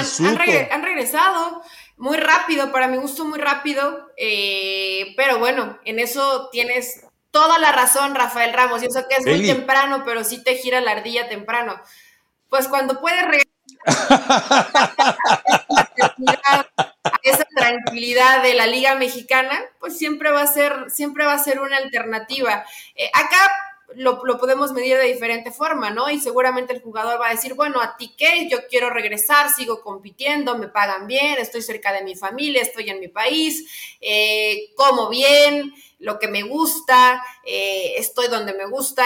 han, regresado muy rápido, para mi gusto muy rápido, eh, pero bueno, en eso tienes toda la razón, Rafael Ramos, y eso que es muy temprano, pero sí te gira la ardilla temprano. Pues cuando puedes regresar esa tranquilidad de la Liga Mexicana, pues siempre va a ser, siempre va a ser una alternativa. Eh, acá lo, podemos medir de diferente forma, ¿no? Y seguramente el jugador va a decir, bueno, a ti qué, yo quiero regresar, sigo compitiendo, me pagan bien, estoy cerca de mi familia, estoy en mi país, eh, como bien, lo que me gusta, eh, estoy donde me gusta,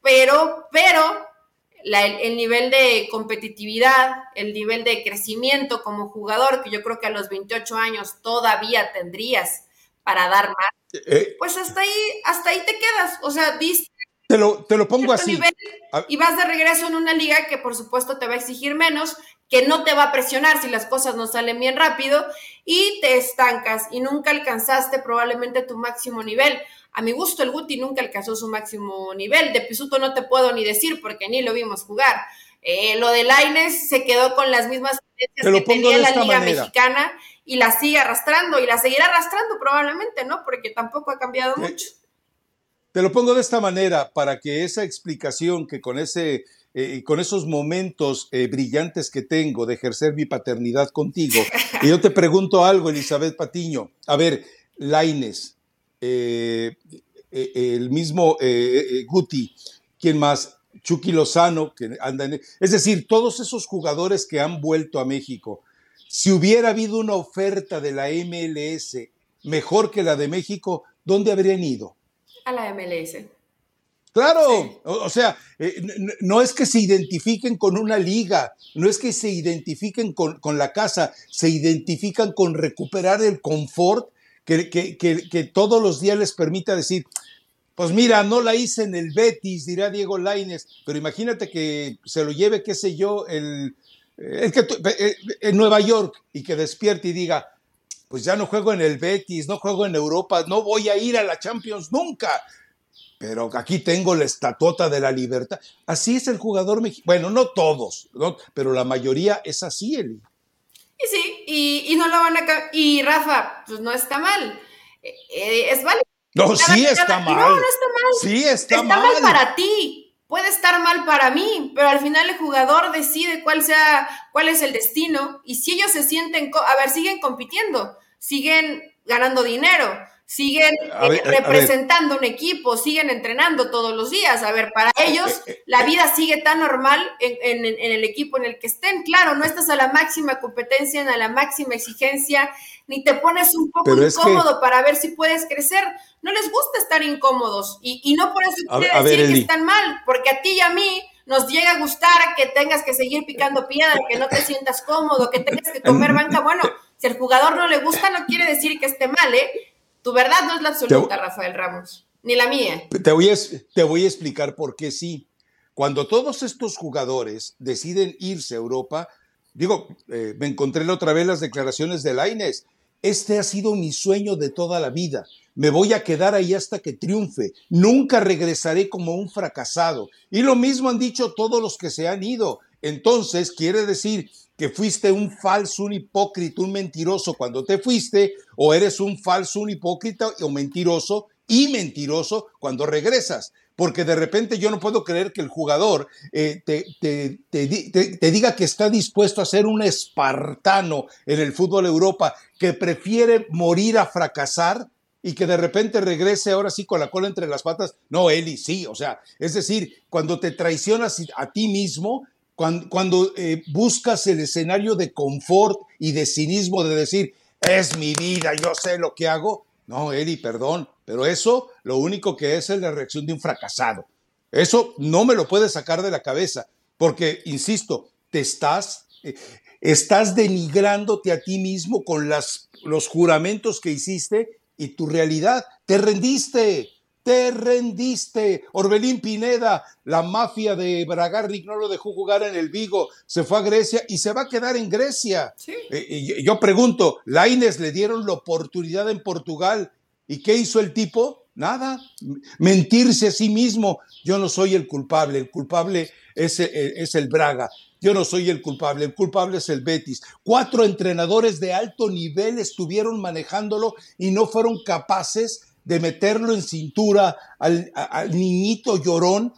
pero, pero el, nivel de competitividad, el nivel de crecimiento como jugador, que yo creo que a los 28 años todavía tendrías para dar más, eh, eh. pues hasta ahí, hasta ahí te quedas. O sea, viste. Te lo, te lo pongo así. y vas de regreso en una liga que por supuesto te va a exigir menos, que no te va a presionar si las cosas no salen bien rápido y te estancas y nunca alcanzaste probablemente tu máximo nivel. A mi gusto, el Guti nunca alcanzó su máximo nivel. De Pisuto no te puedo ni decir porque ni lo vimos jugar. Eh, lo de Laines se quedó con las mismas tendencias que tenía la Liga Mexicana y la sigue arrastrando y la seguirá arrastrando probablemente, ¿no? Porque tampoco ha cambiado mucho. Te lo pongo de esta manera para que esa explicación que con ese eh, con esos momentos brillantes que tengo de ejercer mi paternidad contigo, y yo te pregunto algo, Elizabeth Patiño. A ver, Laines, eh, eh, el mismo eh, Guti, quien más, Chucky Lozano, que anda en... Es decir, todos esos jugadores que han vuelto a México, si hubiera habido una oferta de la MLS mejor que la de México, ¿dónde habrían ido? A la MLS. Claro, o, sea, no es que se identifiquen con una liga, no es que se identifiquen con, con, la casa, se identifican con recuperar el confort que, todos los días les permita decir, pues mira, no la hice en el Betis, dirá Diego Laines, pero imagínate que se lo lleve, qué sé yo, el, el que, eh, en Nueva York y que despierte y diga, pues ya no juego en el Betis, no juego en Europa, no voy a ir a la Champions nunca. Pero aquí tengo la estatuota de la libertad. Así es el jugador mexicano. Bueno, no todos, pero la mayoría es así, Eli. Y sí, y, no lo van a... Y Rafa, pues no está mal. Eh, eh, es válido. No, sí está mal. No, no está mal. Sí está, mal. Está mal para ti. Puede estar mal para mí, pero al final el jugador decide cuál sea, cuál es el destino. Y si ellos se sienten, a ver, siguen compitiendo, siguen ganando dinero, siguen eh, representando un equipo, siguen entrenando todos los días. A ver, para ellos eh, eh, la vida sigue tan normal en, el equipo en el que estén. Claro, no estás a la máxima competencia, a la máxima exigencia, ni te pones un poco incómodo para ver si puedes crecer. No les gusta estar incómodos y, no por eso quiere decir que están mal, porque a ti y a mí nos llega a gustar que tengas que seguir picando piedra, que no te sientas cómodo, que tengas que comer banca. Bueno, si al jugador no le gusta, no quiere decir que esté mal, ¿eh? Tu verdad no es la absoluta, Rafael Ramos, ni la mía. Te voy, a, te voy a explicar por qué sí. Cuando todos estos jugadores deciden irse a Europa, digo, eh, me encontré la otra vez las declaraciones de Laines. Este ha sido mi sueño de toda la vida. Me voy a quedar ahí hasta que triunfe. Nunca regresaré como un fracasado. Y lo mismo han dicho todos los que se han ido. Entonces, quiere decir que fuiste un falso, un hipócrita, un mentiroso cuando te fuiste, o eres un falso, un hipócrita o mentiroso y mentiroso cuando regresas. Porque de repente yo no puedo creer que el jugador eh, te, te, diga que está dispuesto a ser un espartano en el fútbol Europa, que prefiere morir a fracasar y que de repente regrese ahora sí con la cola entre las patas. No, Eli, sí, o sea, es decir, cuando te traicionas a ti mismo, cuando, eh, buscas el escenario de confort y de cinismo de decir, es mi vida, yo sé lo que hago. No, Eli, perdón, pero eso lo único que es es la reacción de un fracasado. Eso no me lo puedes sacar de la cabeza, porque, insisto, te estás, eh, estás denigrándote a ti mismo con las, los juramentos que hiciste y tu realidad. Te rendiste, te rendiste. Orbelín Pineda, la mafia de Bragarnik no lo dejó jugar en el Vigo, se fue a Grecia y se va a quedar en Grecia. Eh, yo pregunto, Laines le dieron la oportunidad en Portugal y ¿qué hizo el tipo? Nada, mentirse a sí mismo. Yo no soy el culpable, el culpable es, eh, es el Braga. Yo no soy el culpable, el culpable es el Betis. Cuatro entrenadores de alto nivel estuvieron manejándolo y no fueron capaces de meterlo en cintura al, niñito llorón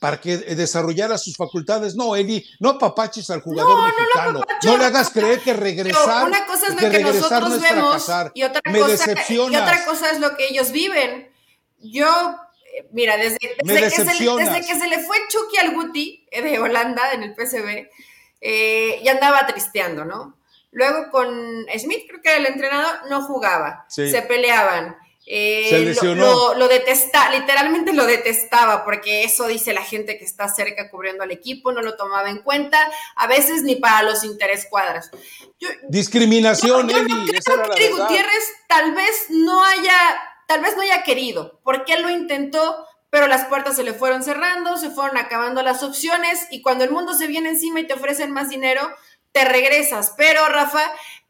para que desarrollara sus facultades. No, Eli, no papaches al jugador mexicano. No, le hagas creer que regresar. una cosa es lo que, nosotros vemos y otra, cosa, y otra cosa es lo que ellos viven. Yo, eh, mira, desde, desde, que se, desde, que se, le fue Chucky al Guti eh, de Holanda en el PCB, eh, ya andaba tristeando, ¿no? Luego con Smith, creo que era el entrenador, no jugaba. Se peleaban Eh, Se lesionó. Lo, detesta, literalmente lo detestaba, porque eso dice la gente que está cerca cubriendo al equipo, no lo tomaba en cuenta, a veces ni para los interés cuadras. Discriminación, yo, Gutiérrez tal vez no haya, tal vez no haya querido, porque él lo intentó, pero las puertas se le fueron cerrando, se fueron acabando las opciones, y cuando el mundo se viene encima y te ofrecen más dinero, te regresas. Pero, Rafa,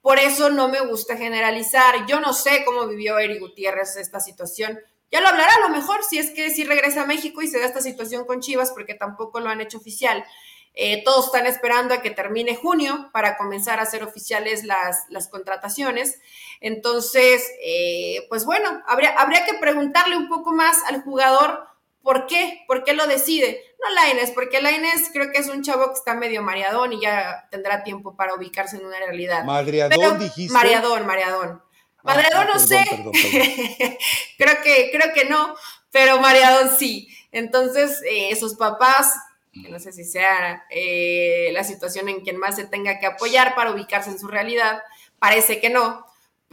por eso no me gusta generalizar. Yo no sé cómo vivió Eric Gutiérrez esta situación. Ya lo hablará a lo mejor si es que si regresa a México y se da esta situación con Chivas, porque tampoco lo han hecho oficial. Eh, todos están esperando a que termine junio para comenzar a hacer oficiales las, contrataciones. Entonces, eh, pues bueno, habría, habría que preguntarle un poco más al jugador ¿Por qué? ¿Por qué lo decide? No Laines, porque Laines creo que es un chavo que está medio mareadón y ya tendrá tiempo para ubicarse en una realidad. Madreadón, dijiste. Mareadón, mareadón. Ah, Madreadón no sé. creo que, creo que no, pero mareadón sí. Entonces, eh, esos papás, no sé si sea eh, la situación en quien más se tenga que apoyar para ubicarse en su realidad, parece que no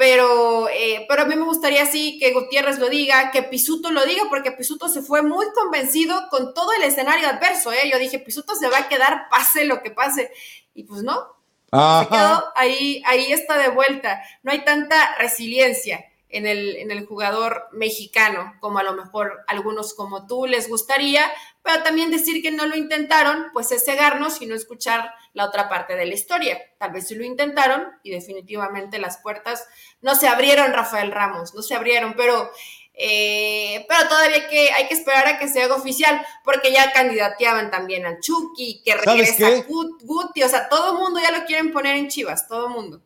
pero, eh, pero a mí me gustaría sí que Gutiérrez lo diga, que Pisuto lo diga, porque Pisuto se fue muy convencido con todo el escenario adverso, ¿eh? Yo dije, Pisuto se va a quedar, pase lo que pase, y pues no, se quedó ahí, ahí está de vuelta, no hay tanta resiliencia en el, en el jugador mexicano, como a lo mejor algunos como tú les gustaría, pero también decir que no lo intentaron, pues es cegarnos y no escuchar la otra parte de la historia. Tal vez sí lo intentaron y definitivamente las puertas no se abrieron, Rafael Ramos, no se abrieron, pero, eh, pero todavía que, hay que esperar a que se haga oficial, porque ya candidateaban también al Chucky, que regresa Guti, o sea, todo el mundo ya lo quieren poner en Chivas, todo el mundo.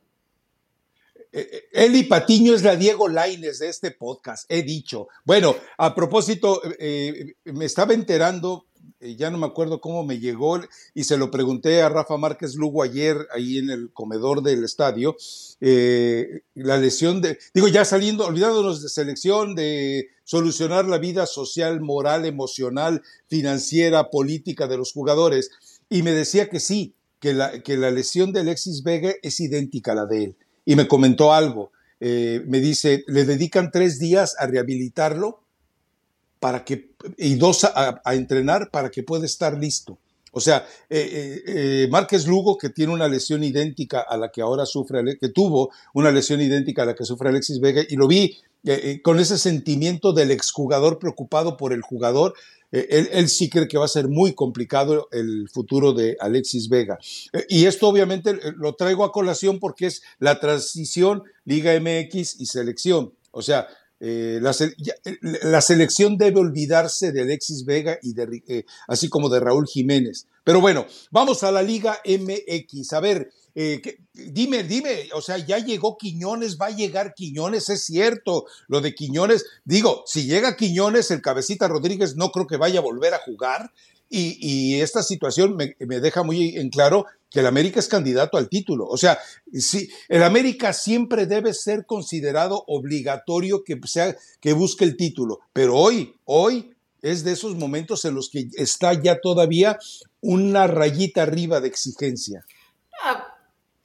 Eh, eh, Eli Patiño es la Diego Laines de este podcast, he dicho. Bueno, a propósito, eh, me estaba enterando, ya no me acuerdo cómo me llegó, y se lo pregunté a Rafa Márquez Lugo ayer, ahí en el comedor del estadio, la lesión de, digo, ya saliendo, olvidándonos de selección, de solucionar la vida social, moral, emocional, financiera, política de los jugadores, y me decía que sí, que la, que la lesión de Alexis Vega es idéntica a la de él y me comentó algo. Eh, me dice, le dedican tres días a rehabilitarlo para que, y dos a, entrenar para que pueda estar listo. O sea, eh, eh, Márquez Lugo, que tiene una lesión idéntica a la que ahora sufre, que tuvo una lesión idéntica a la que sufre Alexis Vega, y lo vi con ese sentimiento del exjugador preocupado por el jugador, eh, él, sí cree que va a ser muy complicado el futuro de Alexis Vega. Eh, y esto obviamente eh, lo traigo a colación porque es la transición Liga MX y selección. O sea, la, selección debe olvidarse de Alexis Vega y de, así como de Raúl Jiménez. Pero bueno, vamos a la Liga MX. A ver, eh, dime, dime, o sea, ya llegó Quiñones, va a llegar Quiñones, es cierto, lo de Quiñones, digo, si llega Quiñones, el cabecita Rodríguez no creo que vaya a volver a jugar. Y, esta situación me, deja muy en claro que el América es candidato al título. O sea, si, el América siempre debe ser considerado obligatorio que, sea, que busque el título. Pero hoy, hoy es de esos momentos en los que está ya todavía una rayita arriba de exigencia. Ah,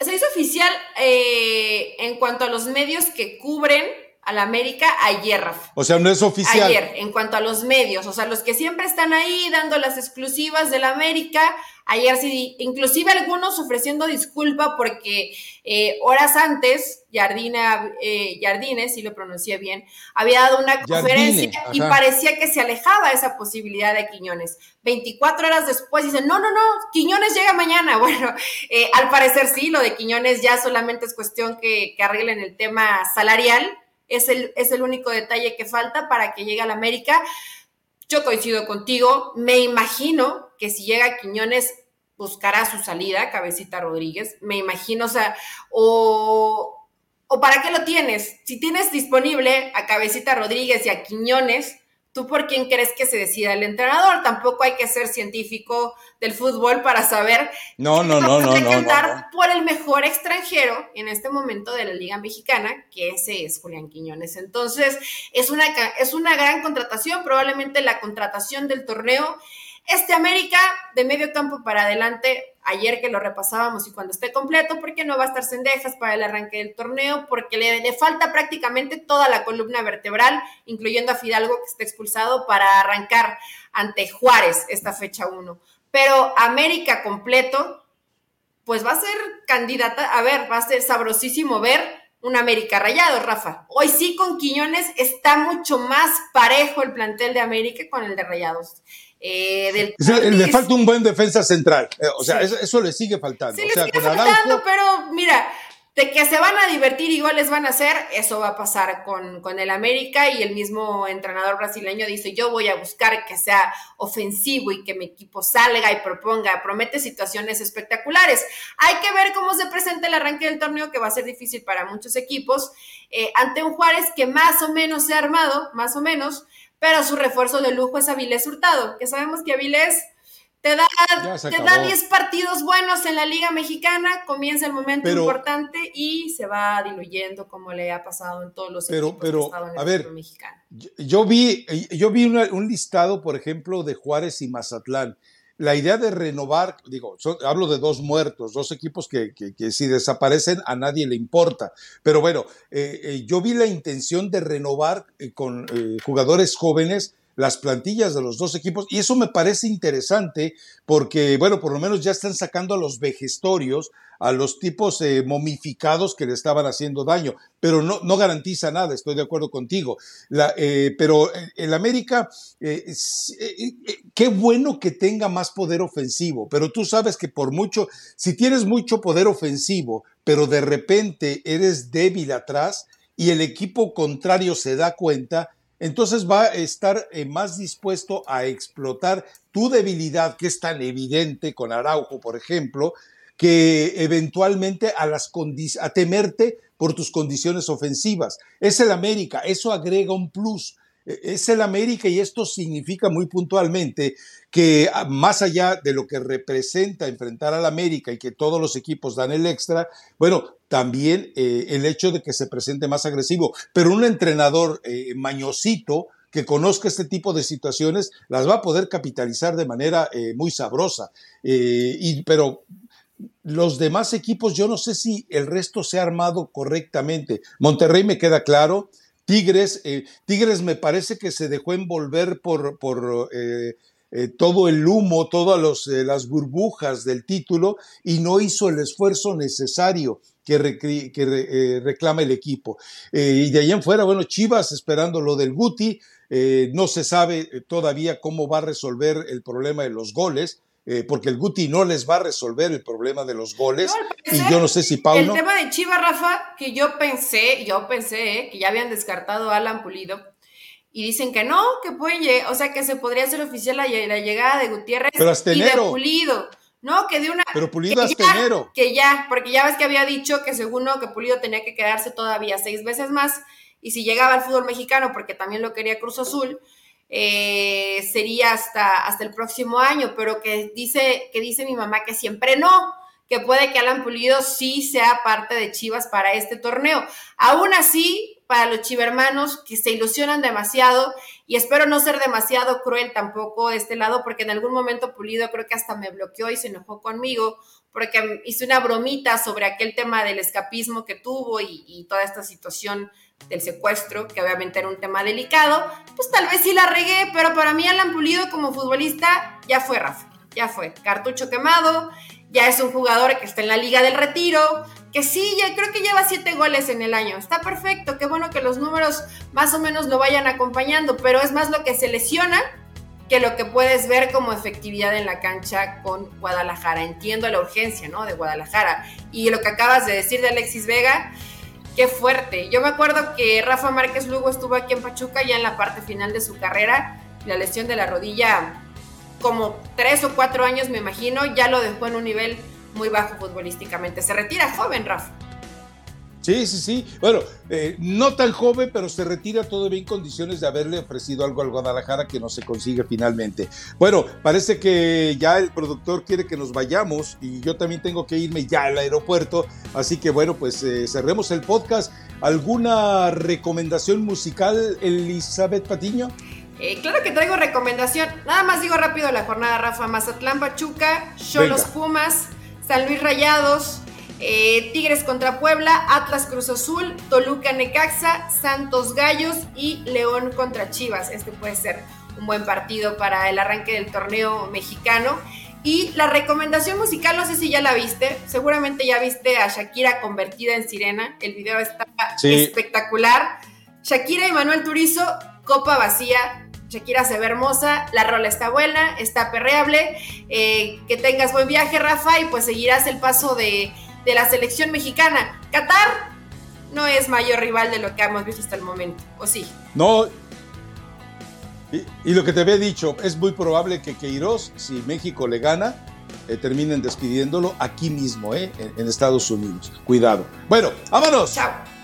se hizo oficial eh, en cuanto a los medios que cubren a la América ayer, Rafa. O sea, no es oficial. Ayer, en cuanto a los medios, o sea, los que siempre están ahí dando las exclusivas de la América, ayer sí, inclusive algunos ofreciendo disculpa porque eh, horas antes, Jardina, eh, Jardines, si lo pronuncié bien, había dado una conferencia y parecía que se alejaba esa posibilidad de Quiñones. 24 horas después dicen, no, no, no, Quiñones llega mañana. Bueno, eh, al parecer sí, lo de Quiñones ya solamente es cuestión que, que arreglen el tema salarial es el, es el único detalle que falta para que llegue a la América. Yo coincido contigo, me imagino que si llega Quiñones buscará su salida, Cabecita Rodríguez, me imagino, o sea, o, o para qué lo tienes. Si tienes disponible a Cabecita Rodríguez y a Quiñones, ¿Tú por quién crees que se decida el entrenador? Tampoco hay que ser científico del fútbol para saber. No, no, no, no. Que andar por el mejor extranjero en este momento de la Liga Mexicana, que ese es Julián Quiñones. Entonces, es una, es una gran contratación, probablemente la contratación del torneo. Este América, de medio campo para adelante, ayer que lo repasábamos y cuando esté completo, porque no va a estar Cendejas para el arranque del torneo, porque le, le, falta prácticamente toda la columna vertebral, incluyendo a Fidalgo que está expulsado para arrancar ante Juárez esta fecha 1. Pero América completo, pues va a ser candidata, a ver, va a ser sabrosísimo ver un América rayado, Rafa. Hoy sí con Quiñones está mucho más parejo el plantel de América con el de Rayados. Eh, le falta un buen defensa central. Eh, o sea, eso, le sigue faltando. Sí, o sea, le sigue faltando, pero mira, de que se van a divertir y goles van a hacer, eso va a pasar con, con, el América y el mismo entrenador brasileño dice, yo voy a buscar que sea ofensivo y que mi equipo salga y proponga, promete situaciones espectaculares. Hay que ver cómo se presenta el arranque del torneo, que va a ser difícil para muchos equipos, eh, ante un Juárez que más o menos se ha armado, más o menos, pero su refuerzo de lujo es Avilés Hurtado, que sabemos que Avilés te da, te da 10 partidos buenos en la Liga Mexicana, comienza el momento importante y se va diluyendo como le ha pasado en todos los pero, equipos pero, que en el a ver, mexicano. Yo, vi, yo vi un listado, por ejemplo, de Juárez y Mazatlán. La idea de renovar, digo, hablo de dos muertos, dos equipos que, que, si desaparecen a nadie le importa. Pero bueno, eh, eh, yo vi la intención de renovar eh, con jugadores jóvenes las plantillas de los dos equipos y eso me parece interesante porque, bueno, por lo menos ya están sacando a los vejestorios, a los tipos eh, momificados que le estaban haciendo daño, pero no, no garantiza nada, estoy de acuerdo contigo. Eh, pero el América, eh, qué bueno que tenga más poder ofensivo, pero tú sabes que por mucho, si tienes mucho poder ofensivo, pero de repente eres débil atrás y el equipo contrario se da cuenta, entonces va a estar eh, más dispuesto a explotar tu debilidad, que es tan evidente con Araujo, por ejemplo, que eventualmente a, las a temerte por tus condiciones ofensivas. Es el América, eso agrega un plus. E, es el América y esto significa muy puntualmente que ah, más allá de lo que representa enfrentar al América y que todos los equipos dan el extra, bueno, también eh, el hecho de que se presente más agresivo. Pero un entrenador eh, mañosito que conozca este tipo de situaciones las va a poder capitalizar de manera eh, muy sabrosa. y, pero los demás equipos, yo no sé si el resto se ha armado correctamente. Monterrey me queda claro. Tigres, Tigres me parece que se dejó envolver por, por eh, todo el humo, todas eh, las burbujas del título y no hizo el esfuerzo necesario que, eh, reclama el equipo. y de ahí en fuera, bueno, Chivas esperando lo del Guti, no se sabe todavía cómo va a resolver el problema de los goles. Porque el Guti no les va a resolver el problema de los goles. y yo no sé si Paulo. El tema de Chivas, Rafa, que yo pensé, yo pensé que ya habían descartado a Alan Pulido, y dicen que no, que pueden o sea, que se podría hacer oficial la, llegada de Gutiérrez y de Pulido. No, que de una. Pero Pulido que ya, Que ya, porque ya ves que había dicho que según no, que Pulido tenía que quedarse todavía seis veces más. Y si llegaba al fútbol mexicano, porque también lo quería Cruz Azul, eh, sería hasta, hasta el próximo año. Pero que dice, que dice mi mamá que siempre no, que puede que Alan Pulido sí sea parte de Chivas para este torneo. Aún así, para los chivermanos que se ilusionan demasiado y espero no ser demasiado cruel tampoco de este lado porque en algún momento Pulido creo que hasta me bloqueó y se enojó conmigo porque hice una bromita sobre aquel tema del escapismo que tuvo y, toda esta situación del secuestro, que obviamente era un tema delicado, pues tal vez sí la regué, pero para mí Alan Pulido como futbolista ya fue Rafa, ya fue, cartucho quemado, ya es un jugador que está en la liga del retiro, que sí, ya creo que lleva siete goles en el año. Está perfecto, qué bueno que los números más o menos lo vayan acompañando, pero es más lo que se lesiona que lo que puedes ver como efectividad en la cancha con Guadalajara. Entiendo la urgencia, ¿no? De Guadalajara. Y lo que acabas de decir de Alexis Vega, qué fuerte. Yo me acuerdo que Rafa Márquez Lugo estuvo aquí en Pachuca ya en la parte final de su carrera. La lesión de la rodilla, como tres o cuatro años, me imagino, ya lo dejó en un nivel muy bajo futbolísticamente. Se retira joven, Rafa. Sí, sí, sí. Bueno, eh, no tan joven, pero se retira todavía en condiciones de haberle ofrecido algo al Guadalajara que no se consigue finalmente. Bueno, parece que ya el productor quiere que nos vayamos y yo también tengo que irme ya al aeropuerto. Así que bueno, pues eh, cerremos el podcast. ¿Alguna recomendación musical, Elizabeth Patiño? Eh, claro que traigo recomendación. Nada más digo rápido la jornada, Rafa. Mazatlán, Pachuca, Cholos Pumas, San Luis Rayados, eh, Tigres contra Puebla, Atlas Cruz Azul, Toluca Necaxa, Santos Gallos y León contra Chivas. Este puede ser un buen partido para el arranque del torneo mexicano. Y la recomendación musical, no sé si ya la viste, seguramente ya viste a Shakira convertida en sirena, el video está espectacular. Shakira y Manuel Turizo, copa vacía, Shakira se ve hermosa, la rola está buena, está perreable, eh, que tengas buen viaje Rafa y pues seguirás el paso de, de la selección mexicana. Qatar no es mayor rival de lo que hemos visto hasta el momento, ¿o sí? No, y, lo que te había dicho, es muy probable que Queiroz, si México le gana, eh, terminen despidiéndolo aquí mismo, eh, en, en, Estados Unidos. Cuidado. Bueno, vámonos. Chao.